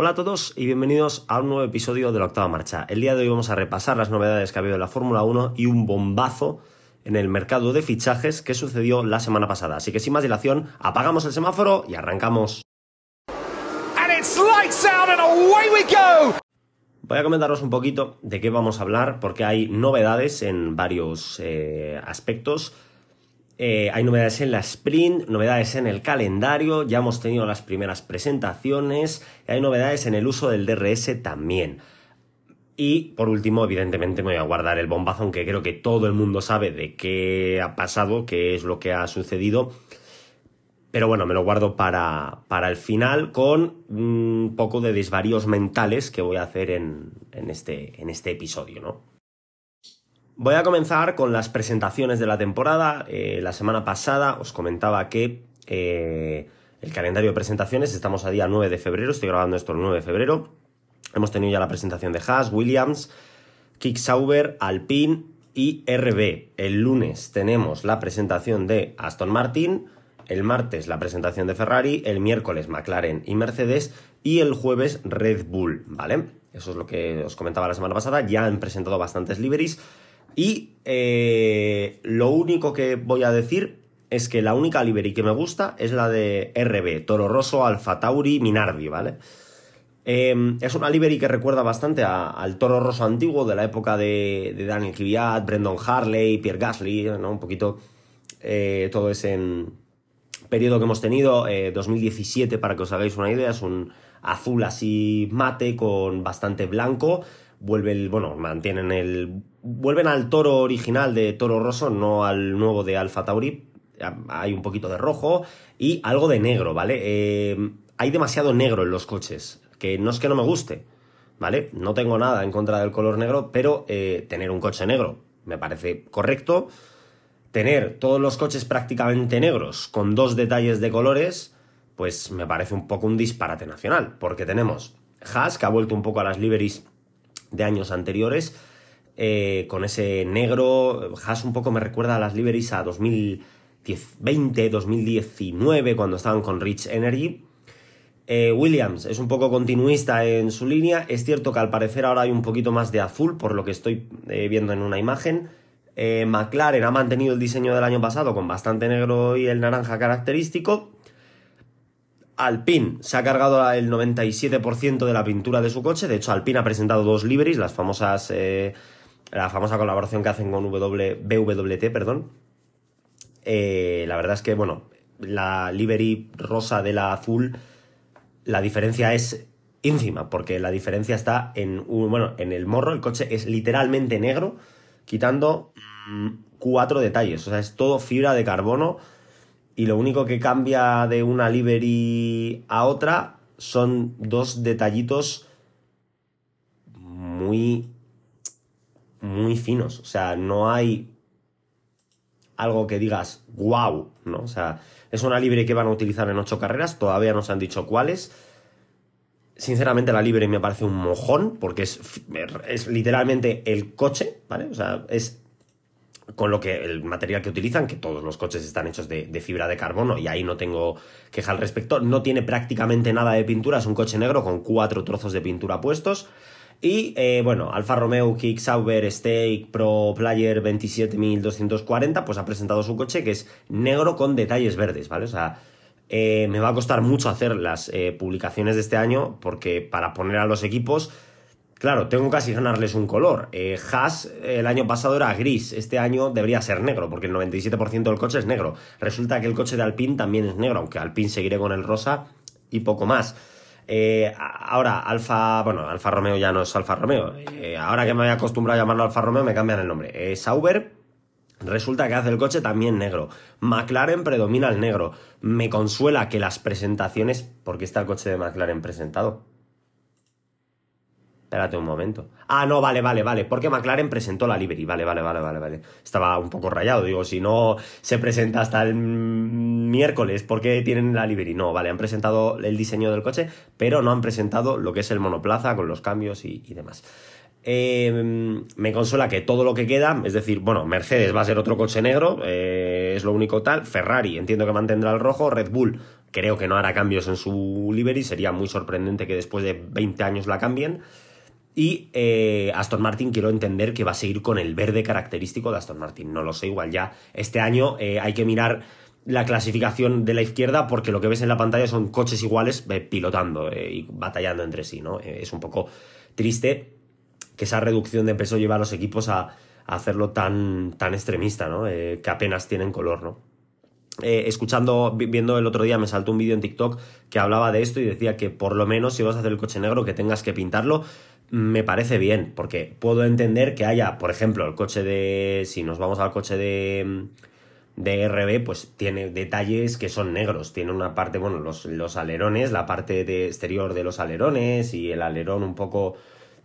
Hola a todos y bienvenidos a un nuevo episodio de la octava marcha. El día de hoy vamos a repasar las novedades que ha habido en la Fórmula 1 y un bombazo en el mercado de fichajes que sucedió la semana pasada. Así que sin más dilación, apagamos el semáforo y arrancamos. Voy a comentaros un poquito de qué vamos a hablar porque hay novedades en varios eh, aspectos. Eh, hay novedades en la sprint, novedades en el calendario, ya hemos tenido las primeras presentaciones, hay novedades en el uso del DRS también. Y por último, evidentemente me voy a guardar el bombazo, aunque creo que todo el mundo sabe de qué ha pasado, qué es lo que ha sucedido. Pero bueno, me lo guardo para, para el final con un poco de desvaríos mentales que voy a hacer en, en, este, en este episodio, ¿no? Voy a comenzar con las presentaciones de la temporada. Eh, la semana pasada os comentaba que eh, el calendario de presentaciones, estamos a día 9 de febrero, estoy grabando esto el 9 de febrero. Hemos tenido ya la presentación de Haas, Williams, Kicksauber, Alpine y RB. El lunes tenemos la presentación de Aston Martin, el martes la presentación de Ferrari, el miércoles McLaren y Mercedes y el jueves Red Bull, ¿vale? Eso es lo que os comentaba la semana pasada. Ya han presentado bastantes liveries y eh, lo único que voy a decir es que la única livery que me gusta es la de RB, Toro Rosso, Alfa Tauri, Minardi, ¿vale? Em, es una livery que recuerda bastante al Toro Rosso antiguo de la época de, Daniel Kvyat, Brendan Harley, Pierre Gasly, ¿no? Un poquito eh, todo ese periodo que hemos tenido, 2017 eh, para que os hagáis una idea, es un azul así mate con bastante blanco vuelve el, bueno, mantienen el, vuelven al toro original de Toro Rosso, no al nuevo de Alfa Tauri, hay un poquito de rojo y algo de negro, ¿vale? Eh, hay demasiado negro en los coches, que no es que no me guste, ¿vale? No tengo nada en contra del color negro, pero eh, tener un coche negro me parece correcto. Tener todos los coches prácticamente negros con dos detalles de colores, pues me parece un poco un disparate nacional, porque tenemos Haas, que ha vuelto un poco a las liveries de años anteriores, eh, con ese negro. Haas un poco me recuerda a las liveries a 2020, 2019, cuando estaban con Rich Energy. Eh, Williams es un poco continuista en su línea. Es cierto que al parecer ahora hay un poquito más de azul, por lo que estoy eh, viendo en una imagen. McLaren ha mantenido el diseño del año pasado con bastante negro y el naranja característico. Alpine se ha cargado el 97% de la pintura de su coche. De hecho, Alpine ha presentado dos liveries, las famosas. Eh, la famosa colaboración que hacen con BWT, perdón. Eh, la verdad es que, bueno, la livery rosa de la azul, la diferencia es ínfima, porque la diferencia está en bueno, en el morro, el coche es literalmente negro, quitando mm, cuatro detalles. O sea, es todo fibra de carbono y lo único que cambia de una livery a otra son dos detallitos muy muy finos, o sea, no hay algo que digas wow, ¿no? O sea, es una libre que van a utilizar en ocho carreras, todavía no se han dicho cuáles. Sinceramente la libre me parece un mojón porque es, es literalmente el coche, ¿vale? O sea, es con lo que el material que utilizan, que todos los coches están hechos de, fibra de carbono y ahí no tengo queja al respecto, no tiene prácticamente nada de pintura, es un coche negro con cuatro trozos de pintura puestos. Y eh, bueno, Alfa Romeo Kick Sauber Stake Pro Player 27240 pues ha presentado su coche que es negro con detalles verdes, ¿vale? O sea, eh, me va a costar mucho hacer las eh, publicaciones de este año porque para poner a los equipos Claro, tengo casi ganarles un color. Eh, Haas el año pasado era gris, este año debería ser negro, porque el 97% del coche es negro. Resulta que el coche de Alpine también es negro, aunque Alpine seguiré con el rosa y poco más. Eh, ahora, Alfa, bueno, Alfa Romeo ya no es Alfa Romeo. Eh, ahora que me voy acostumbrado a llamarlo Alfa Romeo, me cambian el nombre. Sauber, resulta que hace el coche también negro. McLaren predomina el negro. Me consuela que las presentaciones, porque está el coche de McLaren presentado. Espérate un momento. Ah, no, vale, vale, vale. Porque McLaren presentó la livery. Vale, vale, vale, vale, vale. Estaba un poco rayado. Digo, si no se presenta hasta el miércoles, ¿por qué tienen la livery? No, vale, han presentado el diseño del coche, pero no han presentado lo que es el monoplaza con los cambios y, demás. Eh, me consuela que todo lo que queda, es decir, bueno, Mercedes va a ser otro coche negro, eh, es lo único tal. Ferrari entiendo que mantendrá el rojo. Red Bull creo que no hará cambios en su livery, sería muy sorprendente que después de 20 años la cambien. Y eh, Aston Martin quiero entender que va a seguir con el verde característico de Aston Martin. No lo sé, igual ya este año hay que mirar la clasificación de la izquierda porque lo que ves en la pantalla son coches iguales pilotando y batallando entre sí, ¿no? es un poco triste que esa reducción de peso lleva a los equipos a, hacerlo tan, tan extremista, ¿no? Eh, que apenas tienen color, ¿no? Eh, escuchando, viendo el otro día, me saltó un vídeo en TikTok que hablaba de esto y decía que por lo menos si vas a hacer el coche negro que tengas que pintarlo, me parece bien, porque puedo entender que haya, por ejemplo, el coche de, si nos vamos al coche de, de RB, pues tiene detalles que son negros, tiene una parte, bueno, los, los alerones, la parte de exterior de los alerones y el alerón un poco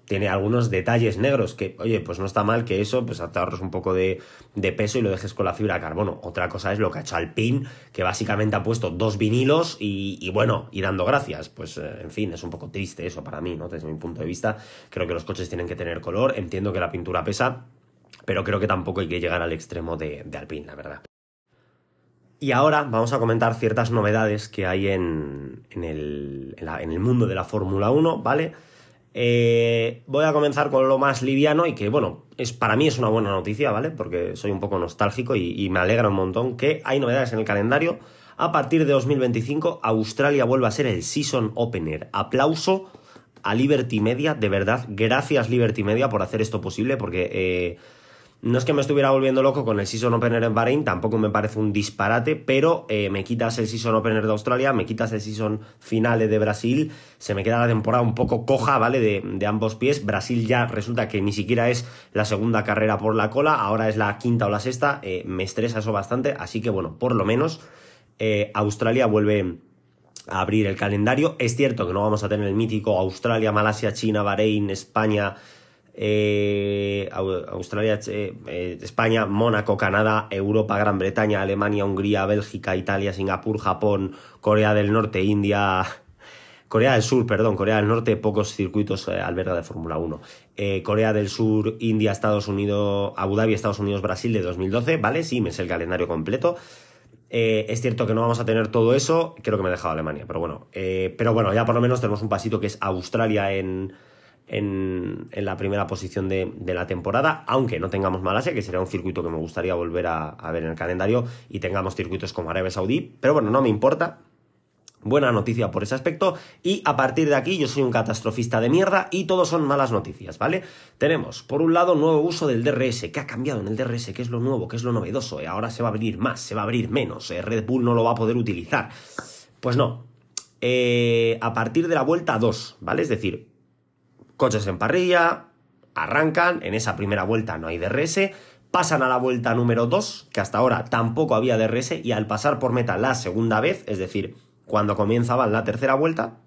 tiene algunos detalles negros que, oye, pues no está mal que eso, pues te ahorres un poco de, peso y lo dejes con la fibra de carbono. Otra cosa es lo que ha hecho Alpine, que básicamente ha puesto dos vinilos y, bueno, y dando gracias. Pues, eh, en fin, es un poco triste eso para mí, ¿no? Desde mi punto de vista, creo que los coches tienen que tener color, entiendo que la pintura pesa, pero creo que tampoco hay que llegar al extremo de, de Alpine, la verdad. Y ahora vamos a comentar ciertas novedades que hay en, en, el, en el mundo de la Fórmula 1, ¿vale? Eh, voy a comenzar con lo más liviano y que, bueno, es, para mí es una buena noticia, ¿vale? Porque soy un poco nostálgico y, me alegra un montón que hay novedades en el calendario. A partir de 2025, Australia vuelve a ser el Season Opener. Aplauso a Liberty Media, de verdad, gracias Liberty Media por hacer esto posible, porque eh, no es que me estuviera volviendo loco con el Season Opener en Bahrein, tampoco me parece un disparate, pero eh, me quitas el Season Opener de Australia, me quitas el Season Finale de Brasil, se me queda la temporada un poco coja, ¿vale? De, ambos pies. Brasil ya resulta que ni siquiera es la segunda carrera por la cola, ahora es la quinta o la sexta, eh, me estresa eso bastante, así que bueno, por lo menos eh, Australia vuelve a abrir el calendario. Es cierto que no vamos a tener el mítico Australia, Malasia, China, Bahrein, España eh, Australia, eh, eh, España, Mónaco, Canadá, Europa, Gran Bretaña, Alemania, Hungría, Bélgica, Italia, Singapur, Japón, Corea del Norte, India, Corea del Sur, perdón, Corea del Norte, pocos circuitos alberga de Fórmula 1. Corea del Sur, India, Estados Unidos, Abu Dhabi, Estados Unidos, Brasil de 2012, ¿vale? Sí, me es el calendario completo. es cierto que no vamos a tener todo eso, creo que me he dejado Alemania, pero bueno. pero bueno, ya por lo menos tenemos un pasito que es Australia en, en, la primera posición de, la temporada, aunque no tengamos Malasia, que sería un circuito que me gustaría volver a, ver en el calendario, y tengamos circuitos como Arabia Saudí, pero bueno, no me importa. Buena noticia por ese aspecto. Y a partir de aquí yo soy un catastrofista de mierda y todo son malas noticias, ¿vale? Tenemos, por un lado, nuevo uso del DRS. ¿Qué ha cambiado en el DRS? ¿Qué es lo nuevo? ¿Qué es lo novedoso? Eh, ahora se va a abrir más, se va a abrir menos. Eh, Red Bull no lo va a poder utilizar. Pues no. Eh, a partir de la vuelta 2, ¿vale? Es decir, coches en parrilla, arrancan, en esa primera vuelta no hay DRS, pasan a la vuelta número 2, que hasta ahora tampoco había DRS, y al pasar por meta la segunda vez, es decir, cuando comenzaba la tercera vuelta,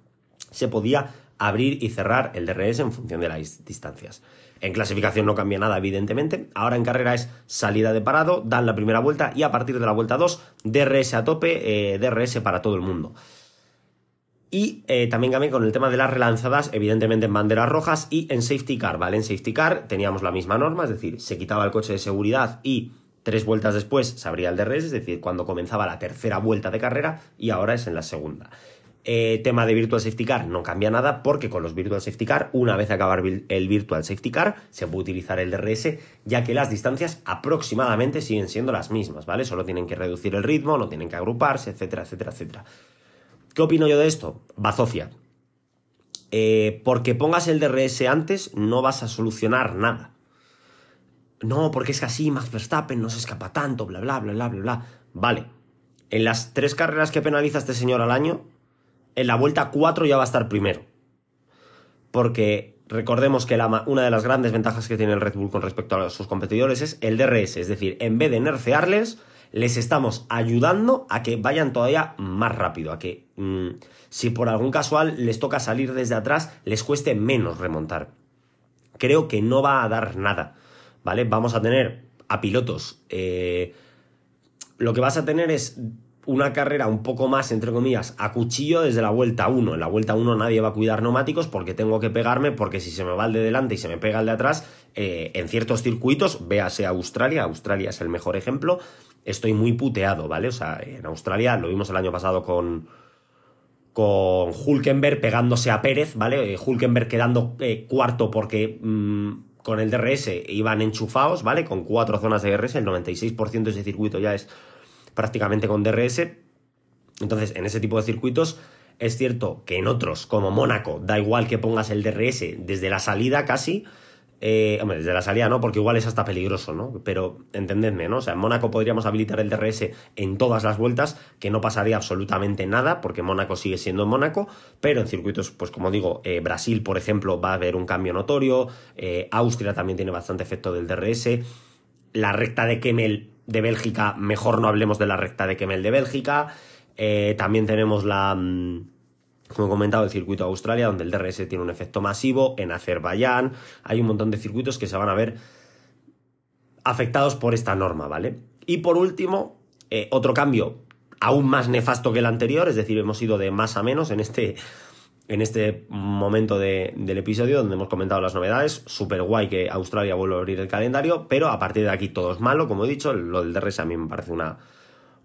se podía abrir y cerrar el DRS en función de las distancias. En clasificación no cambia nada, evidentemente. Ahora en carrera es salida de parado, dan la primera vuelta y a partir de la vuelta 2, DRS a tope, eh, DRS para todo el mundo. Y eh, también cambié con el tema de las relanzadas, evidentemente en banderas rojas y en safety car, ¿vale? En safety car teníamos la misma norma, es decir, se quitaba el coche de seguridad y tres vueltas después se abría el DRS, es decir, cuando comenzaba la tercera vuelta de carrera y ahora es en la segunda. Eh, tema de Virtual Safety Car no cambia nada porque con los Virtual Safety Car, una vez acabar el Virtual Safety Car, se puede utilizar el DRS, ya que las distancias aproximadamente siguen siendo las mismas, ¿vale? Solo tienen que reducir el ritmo, no tienen que agruparse, etcétera, etcétera, etcétera. ¿Qué opino yo de esto? Bazofia. Eh, porque pongas el DRS antes no vas a solucionar nada. No, porque es así Max Verstappen no se escapa tanto, bla, bla, bla, bla, bla, bla. Vale. En las tres carreras que penaliza este señor al año, en la vuelta 4 ya va a estar primero. Porque recordemos que una de las grandes ventajas que tiene el Red Bull con respecto a sus competidores es el DRS. Es decir, en vez de nerfearles, les estamos ayudando a que vayan todavía más rápido, a que mm, si por algún casual les toca salir desde atrás, les cueste menos remontar. Creo que no va a dar nada, ¿vale? Vamos a tener a pilotos. Eh, lo que vas a tener es una carrera un poco más, entre comillas, a cuchillo desde la vuelta 1. En la vuelta 1 nadie va a cuidar neumáticos porque tengo que pegarme, porque si se me va el de delante y se me pega el de atrás, eh, en ciertos circuitos, véase Australia, Australia es el mejor ejemplo, estoy muy puteado, ¿vale? O sea, en Australia lo vimos el año pasado con, con Hulkenberg pegándose a Pérez, ¿vale? Eh, Hulkenberg quedando eh, cuarto porque mm, con el DRS iban enchufados, ¿vale? Con cuatro zonas de DRS, el 96% de ese circuito ya es prácticamente con DRS. Entonces, en ese tipo de circuitos, es cierto que en otros, como Mónaco, da igual que pongas el DRS desde la salida casi. Eh, hombre, desde la salida no, porque igual es hasta peligroso, ¿no? Pero entendedme, ¿no? O sea, en Mónaco podríamos habilitar el DRS en todas las vueltas, que no pasaría absolutamente nada, porque Mónaco sigue siendo Mónaco, pero en circuitos, pues como digo, eh, Brasil, por ejemplo, va a haber un cambio notorio, eh, Austria también tiene bastante efecto del DRS, la recta de Kemmel de Bélgica, mejor no hablemos de la recta de Kemmel de Bélgica. También tenemos la, mm, como he comentado, el circuito de Australia, donde el DRS tiene un efecto masivo. En Azerbaiyán hay un montón de circuitos que se van a ver afectados por esta norma, ¿vale? Y por último, eh, otro cambio aún más nefasto que el anterior, es decir, hemos ido de más a menos en este en este momento del episodio donde hemos comentado las novedades. Súper guay que Australia vuelva a abrir el calendario, pero a partir de aquí todo es malo, como he dicho. Lo del DRS a mí me parece una,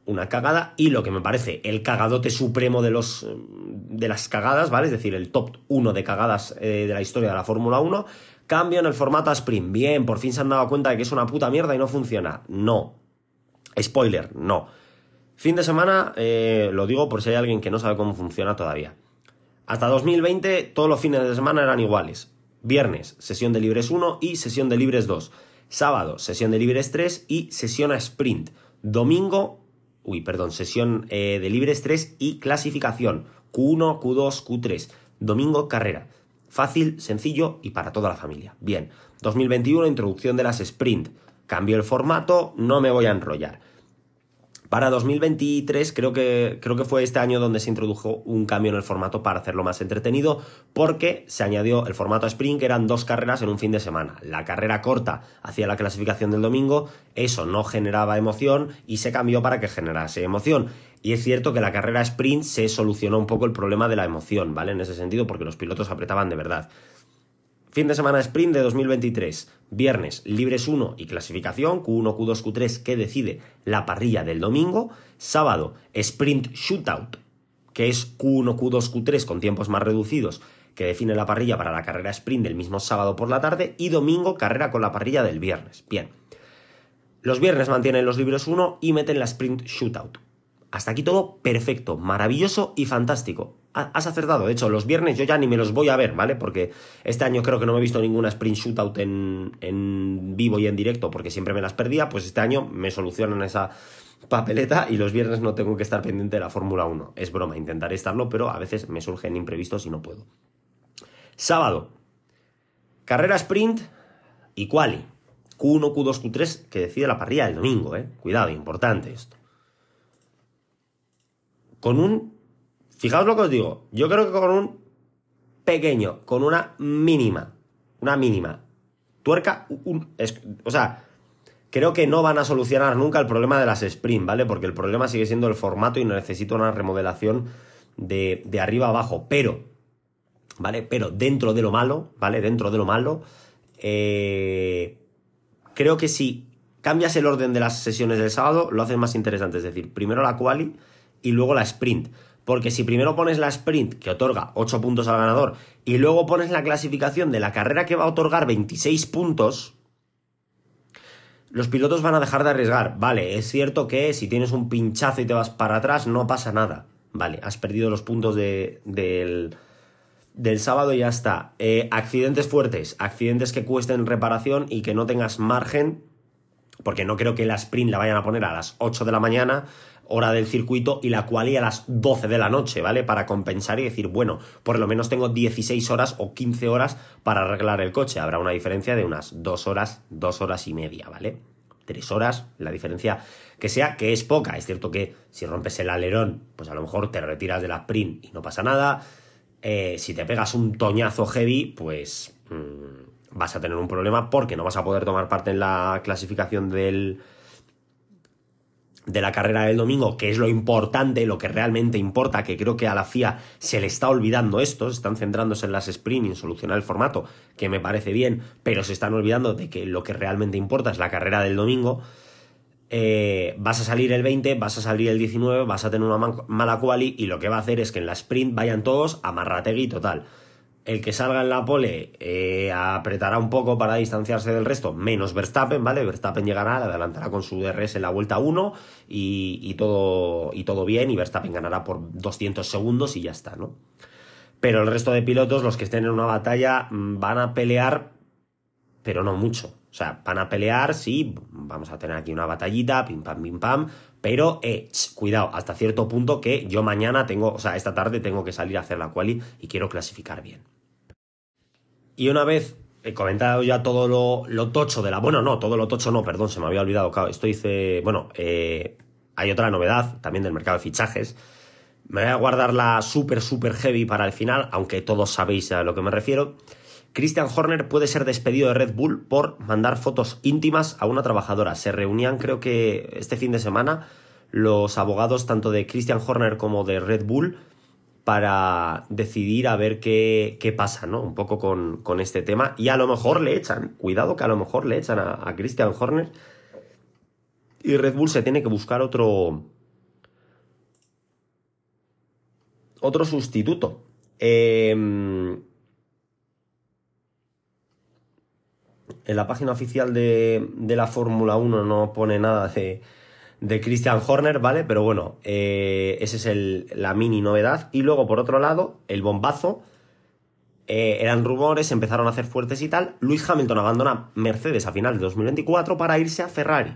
una cagada. Y lo que me parece el cagadote supremo de, los, de las cagadas, ¿vale? Es decir, el top 1 de cagadas eh, de la historia de la Fórmula 1. Cambio en el formato sprint. Bien, por fin se han dado cuenta de que es una puta mierda y no funciona. No. Spoiler, no. Fin de semana, eh, lo digo por si hay alguien que no sabe cómo funciona todavía. Hasta 2020 todos los fines de semana eran iguales. Viernes, sesión de libres 1 y sesión de libres 2. Sábado, sesión de libres 3 y sesión a sprint. Domingo, uy, perdón, sesión eh, de libres 3 y clasificación. Q1, Q2, Q3. Domingo, carrera. Fácil, sencillo y para toda la familia. Bien, 2021, introducción de las sprint. Cambio el formato, no me voy a enrollar. Para 2023 creo que, creo que fue este año donde se introdujo un cambio en el formato para hacerlo más entretenido porque se añadió el formato sprint que eran dos carreras en un fin de semana. La carrera corta hacia la clasificación del domingo, eso no generaba emoción y se cambió para que generase emoción. Y es cierto que la carrera sprint se solucionó un poco el problema de la emoción, ¿vale? En ese sentido porque los pilotos apretaban de verdad. Fin de semana sprint de 2023. Viernes, libres 1 y clasificación, Q1, Q2, Q3, que decide la parrilla del domingo. Sábado, sprint shootout, que es Q1, Q2, Q3 con tiempos más reducidos, que define la parrilla para la carrera sprint del mismo sábado por la tarde. Y domingo, carrera con la parrilla del viernes. Bien. Los viernes mantienen los libres 1 y meten la sprint shootout. Hasta aquí todo perfecto, maravilloso y fantástico. Has acertado. De hecho, los viernes yo ya ni me los voy a ver, ¿vale? Porque este año creo que no me he visto ninguna sprint shootout en, en vivo y en directo porque siempre me las perdía. Pues este año me solucionan esa papeleta y los viernes no tengo que estar pendiente de la Fórmula 1. Es broma, intentaré estarlo, pero a veces me surgen imprevistos y no puedo. Sábado. Carrera sprint y quali. Q1, Q2, Q3 que decide la parrilla del domingo, ¿eh? Cuidado, importante esto con un... Fijaos lo que os digo, yo creo que con un pequeño, con una mínima, una mínima tuerca, o sea, creo que no van a solucionar nunca el problema de las sprint, ¿vale? Porque el problema sigue siendo el formato y necesito una remodelación de, arriba abajo, pero, ¿vale? Pero dentro de lo malo, ¿vale? Dentro de lo malo, eh, creo que si cambias el orden de las sesiones del sábado, lo haces más interesante, es decir, primero la quali y luego la sprint. Porque si primero pones la sprint, que otorga 8 puntos al ganador, y luego pones la clasificación de la carrera que va a otorgar 26 puntos, los pilotos van a dejar de arriesgar. Vale, es cierto que si tienes un pinchazo y te vas para atrás, no pasa nada. Vale, has perdido los puntos del, del sábado y ya está. Eh, accidentes fuertes, accidentes que cuesten reparación y que no tengas margen, porque no creo que la sprint la vayan a poner a las 8 de la mañana hora del circuito y la quali a las 12 de la noche, ¿vale? Para compensar y decir, bueno, por lo menos tengo 16 horas o 15 horas para arreglar el coche. Habrá una diferencia de unas 2 horas, 2 horas y media, ¿vale? 3 horas, la diferencia que sea, que es poca. Es cierto que si rompes el alerón, pues a lo mejor te retiras de la sprint y no pasa nada. Eh, si te pegas un toñazo heavy, pues mm, vas a tener un problema porque no vas a poder tomar parte en la clasificación del, de la carrera del domingo, que es lo importante, lo que realmente importa, que creo que a la FIA se le está olvidando esto, se están centrándose en las sprint y en solucionar el formato, que me parece bien, pero se están olvidando de que lo que realmente importa es la carrera del domingo. Eh, vas a salir el 20, vas a salir el 19, vas a tener una mala quali y lo que va a hacer es que en la sprint vayan todos a Marrategui total el que salga en la pole eh, apretará un poco para distanciarse del resto, menos Verstappen, ¿vale? Verstappen llegará, le adelantará con su DRS en la vuelta 1 y, todo, y todo bien, y Verstappen ganará por 200 segundos y ya está, ¿no? Pero el resto de pilotos, los que estén en una batalla, mm, van a pelear, pero no mucho. O sea, van a pelear, sí, vamos a tener aquí una batallita, pim pam, pim pam, pero eh, cuidado, hasta cierto punto que yo mañana tengo, o sea, esta tarde tengo que salir a hacer la quali y quiero clasificar bien. Y una vez he comentado ya todo lo, tocho de la. Bueno, no, todo lo tocho no, perdón, se me había olvidado. Claro, esto dice. Bueno, eh, hay otra novedad también del mercado de fichajes. Me voy a guardar la super, super heavy para el final, aunque todos sabéis a lo que me refiero. Christian Horner puede ser despedido de Red Bull por mandar fotos íntimas a una trabajadora. Se reunían, creo que este fin de semana, los abogados tanto de Christian Horner como de Red Bull para decidir a ver qué, qué pasa, ¿no? Un poco con, este tema. Y a lo mejor le echan, cuidado que a lo mejor le echan a, Christian Horner. Y Red Bull se tiene que buscar otro. Otro sustituto. Em, en la página oficial de, de la Fórmula 1 no pone nada de, de Christian Horner, ¿vale? Pero bueno, eh, esa es el, la mini novedad. Y luego, por otro lado, el bombazo. Eh, eran rumores, empezaron a hacer fuertes y tal. Luis Hamilton abandona Mercedes a final de 2024 para irse a Ferrari.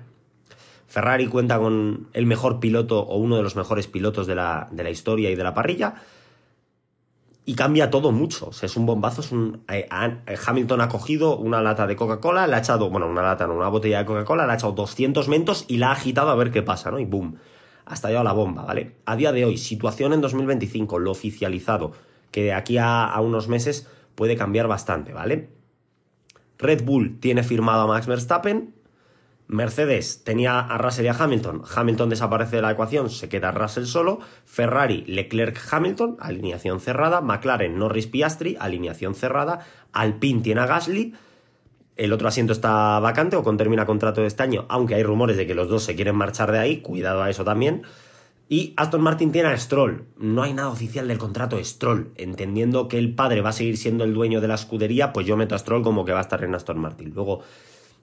Ferrari cuenta con el mejor piloto o uno de los mejores pilotos de la, de la historia y de la parrilla y cambia todo mucho. O sea, es un bombazo. Es un, eh, eh, Hamilton ha cogido una lata de Coca-Cola, le ha echado, bueno, una lata, no, una botella de Coca-Cola, le ha echado 200 mentos y la ha agitado a ver qué pasa, ¿no? Y boom, ha estallado la bomba, ¿vale? A día de hoy, situación en 2025, lo oficializado, que de aquí a, a unos meses puede cambiar bastante, ¿vale? Red Bull tiene firmado a Max Verstappen, Mercedes tenía a Russell y a Hamilton. Hamilton desaparece de la ecuación, se queda Russell solo. Ferrari, Leclerc, Hamilton, alineación cerrada. McLaren, Norris, Piastri, alineación cerrada. Alpine tiene a Gasly. El otro asiento está vacante o con termina contrato de este año, aunque hay rumores de que los dos se quieren marchar de ahí. Cuidado a eso también. Y Aston Martin tiene a Stroll. No hay nada oficial del contrato de Stroll. Entendiendo que el padre va a seguir siendo el dueño de la escudería, pues yo meto a Stroll como que va a estar en Aston Martin. Luego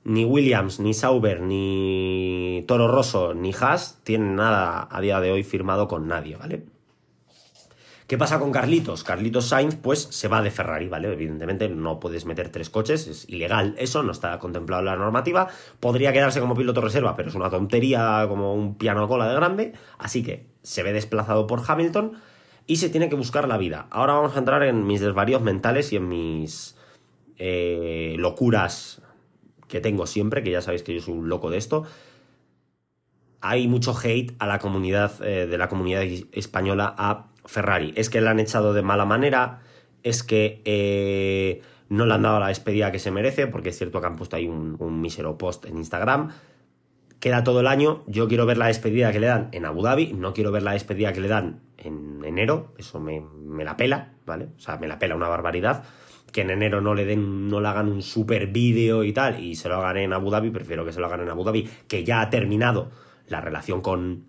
ni Williams, ni Sauber, ni Toro Rosso, ni Haas tienen nada a día de hoy firmado con nadie, ¿vale? ¿Qué pasa con Carlitos? Carlitos Sainz, pues se va de Ferrari, ¿vale? Evidentemente no puedes meter tres coches, es ilegal eso, no está contemplado en la normativa. Podría quedarse como piloto reserva, pero es una tontería como un piano cola de grande. Así que se ve desplazado por Hamilton y se tiene que buscar la vida. Ahora vamos a entrar en mis desvaríos mentales y en mis eh, locuras que tengo siempre, que ya sabéis que yo soy un loco de esto, hay mucho hate a la comunidad eh, de la comunidad española a Ferrari. Es que le han echado de mala manera, es que eh, no le han dado la despedida que se merece, porque es cierto que han puesto ahí un, mísero post en Instagram. Queda todo el año, yo quiero ver la despedida que le dan en Abu Dhabi, no quiero ver la despedida que le dan en enero, eso me, me la pela, ¿vale? O sea, me la pela una barbaridad que en enero no le den, no le hagan un super vídeo y tal, y se lo hagan en Abu Dhabi, prefiero que se lo hagan en Abu Dhabi, que ya ha terminado la relación con,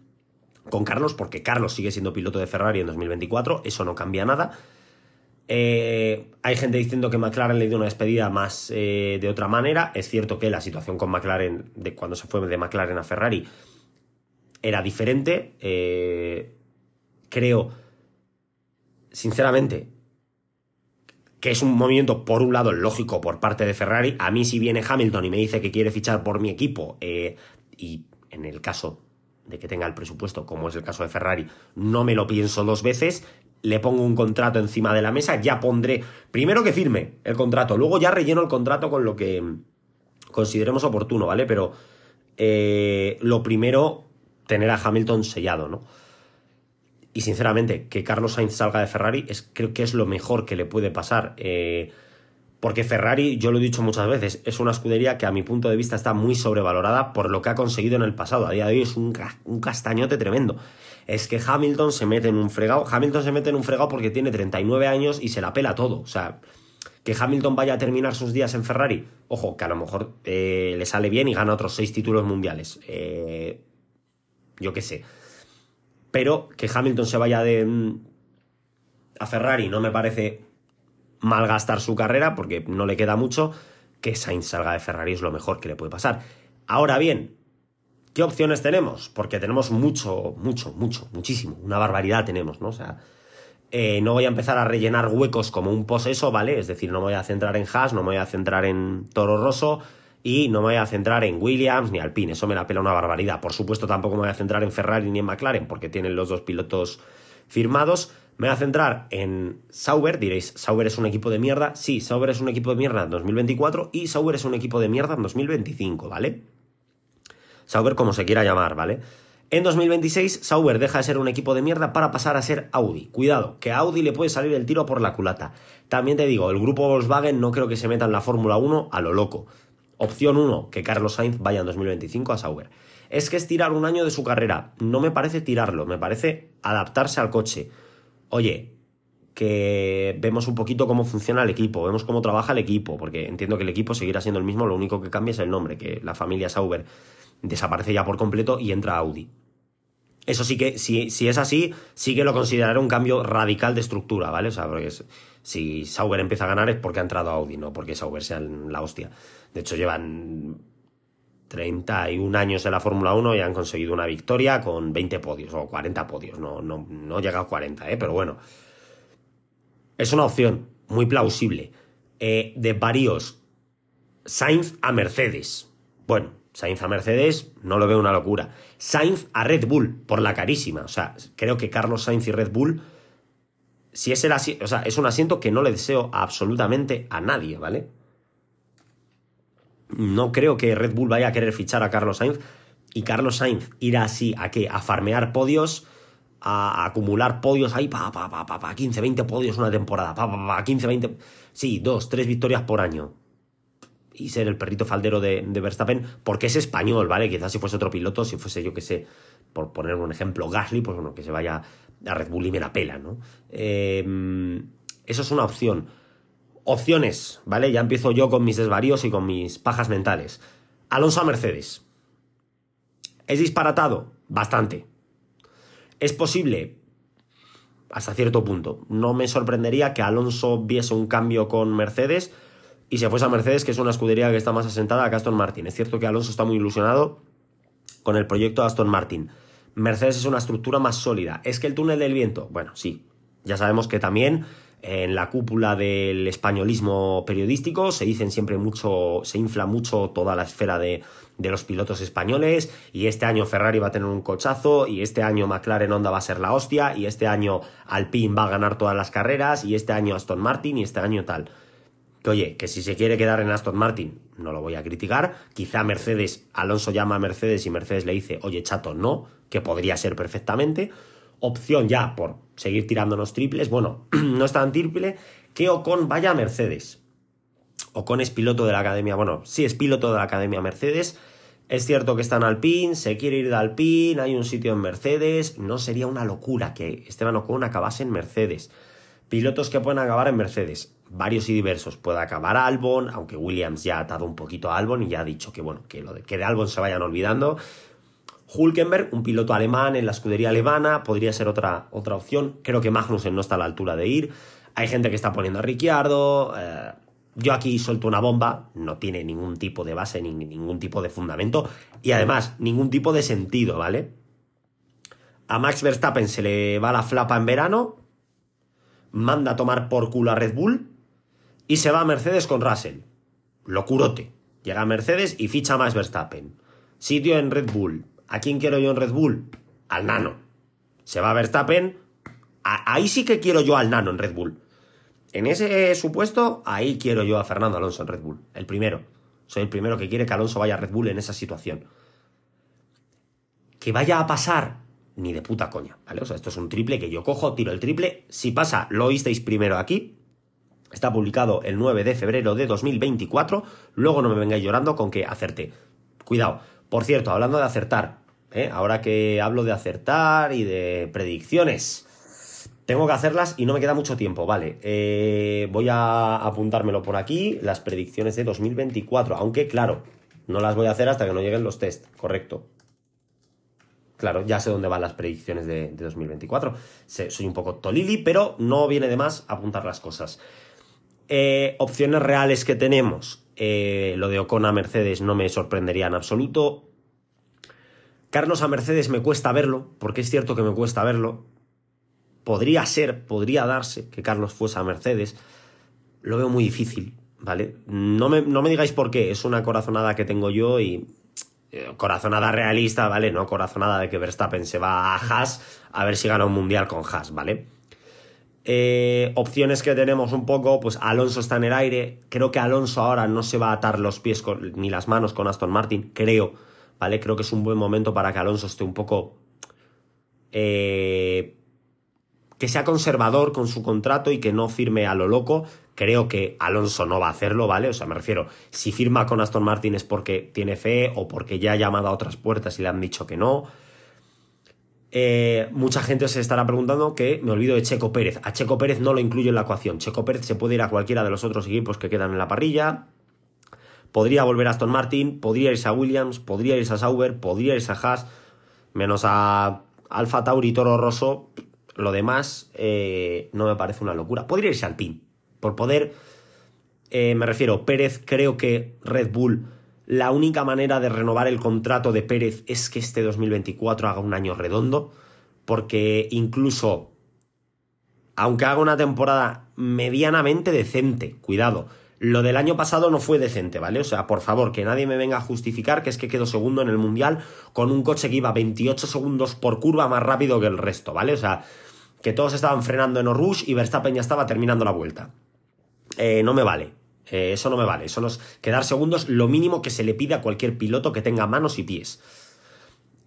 con Carlos, porque Carlos sigue siendo piloto de Ferrari en 2024, eso no cambia nada. Eh, hay gente diciendo que McLaren le dio una despedida más eh, de otra manera. Es cierto que la situación con McLaren, de cuando se fue de McLaren a Ferrari, era diferente. Eh, creo, sinceramente, que es un movimiento, por un lado, lógico por parte de Ferrari. A mí, si viene Hamilton y me dice que quiere fichar por mi equipo, eh, y en el caso de que tenga el presupuesto, como es el caso de Ferrari, no me lo pienso dos veces, le pongo un contrato encima de la mesa, ya pondré, primero que firme el contrato, luego ya relleno el contrato con lo que consideremos oportuno, ¿vale? Pero eh, lo primero, tener a Hamilton sellado, ¿no? Y sinceramente, que Carlos Sainz salga de Ferrari es, creo que es lo mejor que le puede pasar. Eh, Porque Ferrari, yo lo he dicho muchas veces, es una escudería que a mi punto de vista está muy sobrevalorada por lo que ha conseguido en el pasado. A día de hoy es un, un castañote tremendo. Es que Hamilton se mete en un fregado. Hamilton se mete en un fregado porque tiene 39 años y se la pela todo. O sea, que Hamilton vaya a terminar sus días en Ferrari, ojo, que a lo mejor eh, le sale bien y gana otros seis títulos mundiales. Eh, yo qué sé. Pero que Hamilton se vaya de, mm, a Ferrari no me parece malgastar su carrera porque no le queda mucho. Que Sainz salga de Ferrari es lo mejor que le puede pasar. Ahora bien, ¿qué opciones tenemos? Porque tenemos mucho, mucho, mucho, muchísimo. Una barbaridad tenemos, ¿no? O sea, eh, no voy a empezar a rellenar huecos como un poseso, ¿vale? Es decir, no me voy a centrar en Haas, no me voy a centrar en Toro Rosso y no me voy a centrar en Williams ni Alpine. Eso me la pela una barbaridad. Por supuesto, tampoco me voy a centrar en Ferrari ni en McLaren porque tienen los dos pilotos firmados. Me voy a centrar en Sauber, diréis, ¿Sauber es un equipo de mierda? Sí, Sauber es un equipo de mierda en 2024 y Sauber es un equipo de mierda en 2025, ¿vale? Sauber como se quiera llamar, ¿vale? En 2026, Sauber deja de ser un equipo de mierda para pasar a ser Audi. Cuidado, que a Audi le puede salir el tiro por la culata. También te digo, el grupo Volkswagen no creo que se meta en la Fórmula 1 a lo loco. Opción 1, que Carlos Sainz vaya en 2025 a Sauber. Es que es tirar un año de su carrera. No me parece tirarlo, me parece adaptarse al coche oye, que vemos un poquito cómo funciona el equipo, vemos cómo trabaja el equipo, porque entiendo que el equipo seguirá siendo el mismo, lo único que cambia es el nombre, que la familia Sauber desaparece ya por completo y entra Audi. Eso sí que, si, si es así, sí que lo consideraré un cambio radical de estructura, ¿vale? O sea, porque si Sauber empieza a ganar es porque ha entrado Audi, no porque Sauber sea la hostia. De hecho, llevan 31 años en la Fórmula 1 y han conseguido una victoria con 20 podios o 40 podios. No, no, no llega a 40, ¿eh? pero bueno. Es una opción muy plausible. Eh, de varios. Sainz a Mercedes. Bueno, Sainz a Mercedes no lo veo una locura. Sainz a Red Bull, por la carísima. O sea, creo que Carlos Sainz y Red Bull, si es el o sea, es un asiento que no le deseo absolutamente a nadie, ¿vale? No creo que Red Bull vaya a querer fichar a Carlos Sainz y Carlos Sainz ir así a qué? A farmear podios, a, acumular podios ahí, pa, pa, pa, pa, pa, 15, 20 podios una temporada, pa, pa, pa, 15, 20, sí, dos, tres victorias por año. Y ser el perrito faldero de, Verstappen, porque es español, ¿vale? Quizás si fuese otro piloto, si fuese, yo que sé, por poner un ejemplo, Gasly, pues bueno, que se vaya a Red Bull y me la pela, ¿no? Eh, eso es una opción. Opciones, ¿vale? Ya empiezo yo con mis desvaríos y con mis pajas mentales. Alonso a Mercedes. ¿Es disparatado? Bastante. ¿Es posible? Hasta cierto punto. No me sorprendería que Alonso viese un cambio con Mercedes y se fuese a Mercedes, que es una escudería que está más asentada que Aston Martin. Es cierto que Alonso está muy ilusionado con el proyecto de Aston Martin. Mercedes es una estructura más sólida. ¿Es que el túnel del viento? Bueno, sí. Ya sabemos que también en la cúpula del españolismo periodístico, se dicen siempre mucho, se infla mucho toda la esfera de, los pilotos españoles, y este año Ferrari va a tener un cochazo, y este año McLaren Honda va a ser la hostia, y este año Alpine va a ganar todas las carreras, y este año Aston Martin, y este año tal. Que oye, que si se quiere quedar en Aston Martin, no lo voy a criticar, quizá Mercedes, Alonso llama a Mercedes y Mercedes le dice, oye chato, no, que podría ser perfectamente, opción ya por seguir tirándonos triples. Bueno, no es tan triple que Ocon vaya a Mercedes. Ocon es piloto de la academia, bueno, sí es piloto de la academia Mercedes. Es cierto que está en Alpine, se quiere ir de Alpine, hay un sitio en Mercedes. No sería una locura que Esteban Ocon acabase en Mercedes. Pilotos que pueden acabar en Mercedes, varios y diversos. Puede acabar Albon, aunque Williams ya ha atado un poquito a Albon y ya ha dicho que bueno, que lo que de Albon se vayan olvidando. Hulkenberg, un piloto alemán en la escudería alemana, podría ser otra, otra opción. Creo que Magnussen no está a la altura de ir. Hay gente que está poniendo a Ricciardo. Eh, yo aquí suelto una bomba, no tiene ningún tipo de base, ni ningún tipo de fundamento y además ningún tipo de sentido, ¿vale? A Max Verstappen se le va la flapa en verano, manda a tomar por culo a Red Bull y se va a Mercedes con Russell. Locurote. Llega a Mercedes y ficha a Max Verstappen. Sitio en Red Bull. ¿A quién quiero yo en Red Bull? Al nano. Se va a Verstappen. ahí sí que quiero yo al nano en Red Bull. En ese supuesto, ahí quiero yo a Fernando Alonso en Red Bull. El primero. Soy el primero que quiere que Alonso vaya a Red Bull en esa situación. Que vaya a pasar, ni de puta coña, ¿vale? O sea, esto es un triple que yo cojo, tiro el triple. Si pasa, lo oísteis primero aquí. Está publicado el 9 de febrero de 2024. Luego no me vengáis llorando con que acerté. Cuidado. Por cierto, hablando de acertar, ¿eh? ahora que hablo de acertar y de predicciones, tengo que hacerlas y no me queda mucho tiempo, vale. Eh, voy a apuntármelo por aquí, las predicciones de 2024, aunque claro, no las voy a hacer hasta que no lleguen los test, correcto. Claro, ya sé dónde van las predicciones de, 2024. soy un poco tolili, pero no viene de más apuntar las cosas. Eh, opciones reales que tenemos. Lo de Ocon a Mercedes no me sorprendería en absoluto. Carlos a Mercedes me cuesta verlo, porque es cierto que me cuesta verlo. Podría ser, podría darse que Carlos fuese a Mercedes. Lo veo muy difícil, ¿vale? No me, no me digáis por qué, es una corazonada que tengo yo y eh, corazonada realista, ¿vale? No corazonada de que Verstappen se va a Haas a ver si gana un mundial con Haas, ¿vale? Eh, opciones que tenemos un poco, pues Alonso está en el aire. Creo que Alonso ahora no se va a atar los pies ni las manos con Aston Martin, creo, ¿vale? Creo que es un buen momento para que Alonso esté un poco... Eh, que sea conservador con su contrato y que no firme a lo loco. Creo que Alonso no va a hacerlo, ¿vale? O sea, me refiero, si firma con Aston Martin es porque tiene fe o porque ya ha llamado a otras puertas y le han dicho que no. Eh, mucha gente se estará preguntando que me olvido de Checo Pérez. A Checo Pérez no lo incluyo en la ecuación. Checo Pérez se puede ir a cualquiera de los otros equipos que quedan en la parrilla. Podría volver a Aston Martin, podría irse a Williams, podría irse a Sauber, podría irse a Haas, menos a Alfa Tauri y Toro Rosso. Lo demás eh, no me parece una locura. Podría irse al PIN. Por poder, eh, me refiero, Pérez creo que Red Bull la única manera de renovar el contrato de Pérez es que este 2024 haga un año redondo, porque incluso, aunque haga una temporada medianamente decente, cuidado, lo del año pasado no fue decente, ¿vale? O sea, por favor, que nadie me venga a justificar que es que quedó segundo en el Mundial con un coche que iba 28 segundos por curva más rápido que el resto, ¿vale? O sea, que todos estaban frenando en Orush y Verstappen ya estaba terminando la vuelta. Eh, no me vale, eh, eso no me vale. Eso no es quedar segundos, lo mínimo que se le pide a cualquier piloto que tenga manos y pies.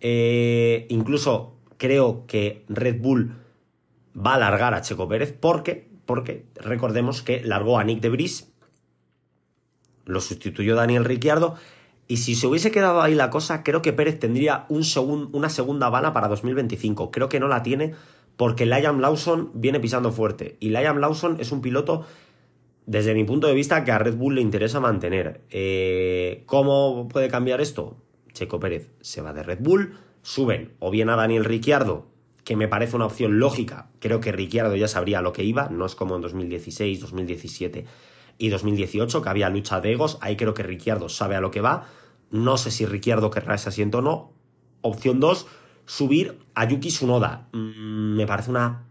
Eh, incluso creo que Red Bull va a largar a Checo Pérez porque, porque recordemos que largó a Nick de Vries, lo sustituyó Daniel Ricciardo. Y si se hubiese quedado ahí la cosa, creo que Pérez tendría un una segunda bala para 2025. Creo que no la tiene porque Liam Lawson viene pisando fuerte. Y Liam Lawson es un piloto desde mi punto de vista, que a Red Bull le interesa mantener. Eh, ¿Cómo puede cambiar esto? Checo Pérez se va de Red Bull, suben o bien a Daniel Ricciardo, que me parece una opción lógica. Creo que Ricciardo ya sabría lo que iba, no es como en 2016, 2017 y 2018, que había lucha de egos. Ahí creo que Ricciardo sabe a lo que va. No sé si Ricciardo querrá ese asiento o no. Opción 2, subir a Yuki Tsunoda. Mm, me parece una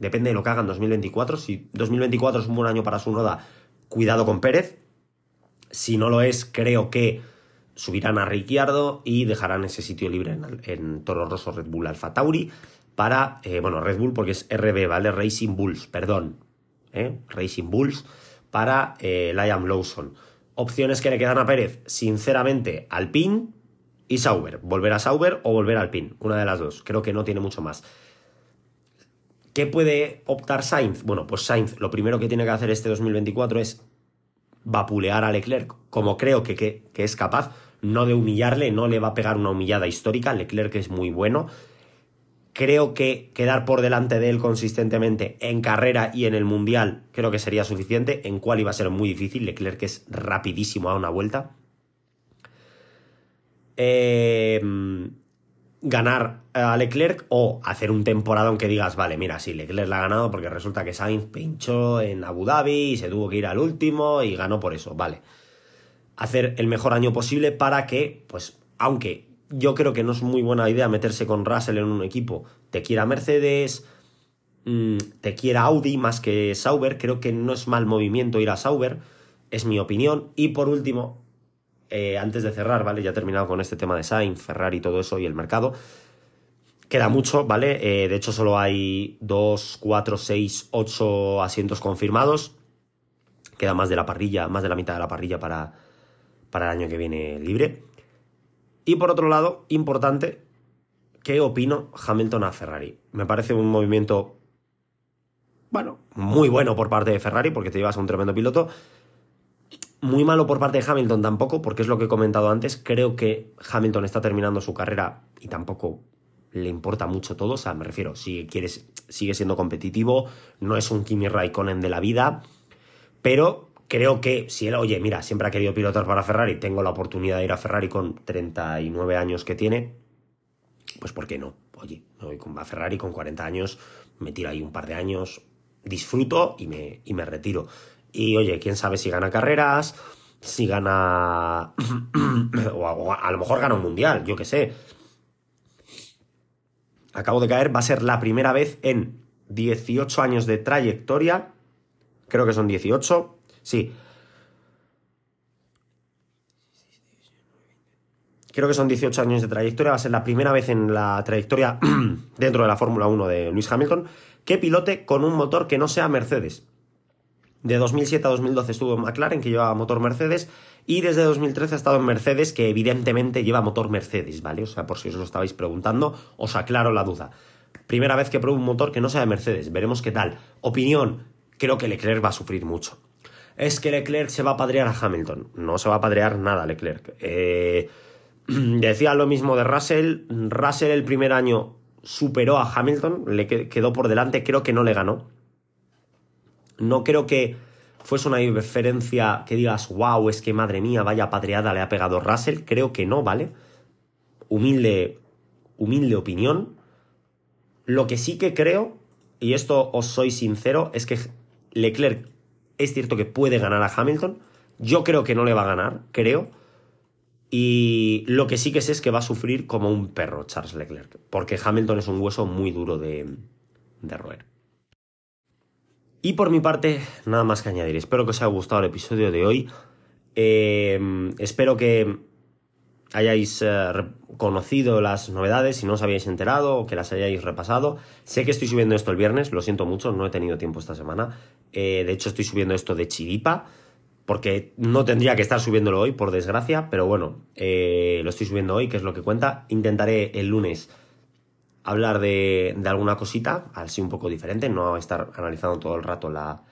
Depende de lo que hagan 2024. Si 2024 es un buen año para su noda, cuidado con Pérez. Si no lo es, creo que subirán a Ricciardo y dejarán ese sitio libre en, Toro Rosso Red Bull Alfa Tauri para, eh, bueno, Red Bull porque es RB, ¿vale? Racing Bulls, perdón. ¿eh? Racing Bulls para eh, Liam Lawson. Opciones que le quedan a Pérez, sinceramente, Alpine y Sauber. Volver a Sauber o volver a Alpine, una de las dos. Creo que no tiene mucho más. ¿Qué puede optar Sainz? Bueno, pues Sainz lo primero que tiene que hacer este 2024 es vapulear a Leclerc, como creo que, que, es capaz, no de humillarle, no le va a pegar una humillada histórica, Leclerc es muy bueno. Creo que quedar por delante de él consistentemente en carrera y en el Mundial creo que sería suficiente, en cual iba a ser muy difícil, Leclerc es rapidísimo a una vuelta. Eh, ganar a Leclerc o hacer un temporada aunque digas, vale, mira, sí, Leclerc la ha ganado porque resulta que Sainz pinchó en Abu Dhabi y se tuvo que ir al último y ganó por eso, vale. Hacer el mejor año posible para que, pues, aunque yo creo que no es muy buena idea meterse con Russell en un equipo, te quiera Mercedes, mm, te quiera Audi más que Sauber, creo que no es mal movimiento ir a Sauber, es mi opinión. Y por último, eh, antes de cerrar, ¿vale? Ya he terminado con este tema de Sainz, Ferrari y todo eso y el mercado. Queda mucho, ¿vale? Eh, de hecho, solo hay 2, 4, 6, 8 asientos confirmados. Queda más de la parrilla, más de la mitad de la parrilla para, para el año que viene libre. Y por otro lado, importante, ¿qué opino Hamilton a Ferrari? Me parece un movimiento bueno, muy bueno por parte de Ferrari porque te llevas a un tremendo piloto. Muy malo por parte de Hamilton tampoco, porque es lo que he comentado antes. Creo que Hamilton está terminando su carrera y tampoco le importa mucho todo. O sea, me refiero, si quieres, sigue siendo competitivo, no es un Kimi Raikkonen de la vida, pero creo que si él, oye, mira, siempre ha querido pilotar para Ferrari, tengo la oportunidad de ir a Ferrari con 39 años que tiene, pues ¿por qué no? Oye, me voy a Ferrari con 40 años, me tiro ahí un par de años, disfruto y me, y me retiro. Y oye, quién sabe si gana carreras, si gana... o, a, o a lo mejor gana un mundial, yo qué sé acabo de caer, va a ser la primera vez en 18 años de trayectoria, creo que son 18, sí. Creo que son 18 años de trayectoria, va a ser la primera vez en la trayectoria dentro de la Fórmula 1 de Lewis Hamilton que pilote con un motor que no sea Mercedes. De 2007 a 2012 estuvo en McLaren, que llevaba motor Mercedes, y desde 2013 ha estado en Mercedes, que evidentemente lleva motor Mercedes, ¿vale? O sea, por si os lo estabais preguntando, os aclaro la duda. Primera vez que pruebo un motor que no sea de Mercedes, veremos qué tal. Opinión, creo que Leclerc va a sufrir mucho. Es que Leclerc se va a padrear a Hamilton. No se va a padrear nada Leclerc. Eh, decía lo mismo de Russell. Russell el primer año superó a Hamilton, le quedó por delante, creo que no le ganó no creo que fuese una diferencia que digas, wow, es que madre mía, vaya padreada le ha pegado Russell. Creo que no, ¿vale? Humilde, humilde opinión. Lo que sí que creo, y esto os soy sincero, es que Leclerc es cierto que puede ganar a Hamilton. Yo creo que no le va a ganar, creo. Y lo que sí que sé es que va a sufrir como un perro Charles Leclerc, porque Hamilton es un hueso muy duro de, de roer. Y por mi parte, nada más que añadir. Espero que os haya gustado el episodio de hoy. Eh, espero que hayáis eh, conocido las novedades, si no os habíais enterado o que las hayáis repasado. Sé que estoy subiendo esto el viernes, lo siento mucho, no he tenido tiempo esta semana. Eh, de hecho, estoy subiendo esto de chiripa, porque no tendría que estar subiéndolo hoy, por desgracia, pero bueno, lo estoy subiendo hoy, que es lo que cuenta. Intentaré el lunes hablar de, alguna cosita, así un poco diferente, no estar analizando todo el rato la,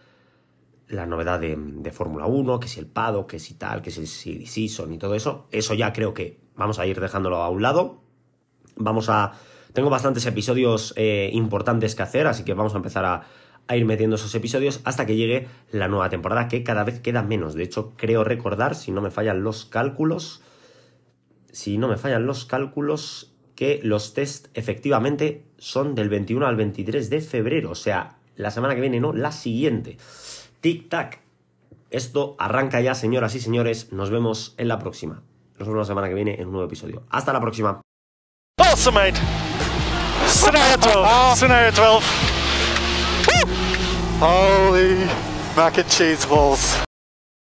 la novedad de, Fórmula 1, que si el Pado, que si tal, que si el Season y todo eso. Eso ya creo que vamos a ir dejándolo a un lado. Vamos a. Tengo bastantes episodios eh, importantes que hacer, así que vamos a empezar a, ir metiendo esos episodios hasta que llegue la nueva temporada, que cada vez queda menos. De hecho, creo recordar, si no me fallan los cálculos. Si no me fallan los cálculos, que los test efectivamente son del 21 al 23 de febrero, o sea, la semana que viene, no, la siguiente. Tic-tac. Esto arranca ya, señoras y señores. Nos vemos en la próxima. Nos vemos la semana que viene en un nuevo episodio. Hasta la próxima. Awesome, mate. Scenario 12. Scenario 12. Holy mac and cheese balls.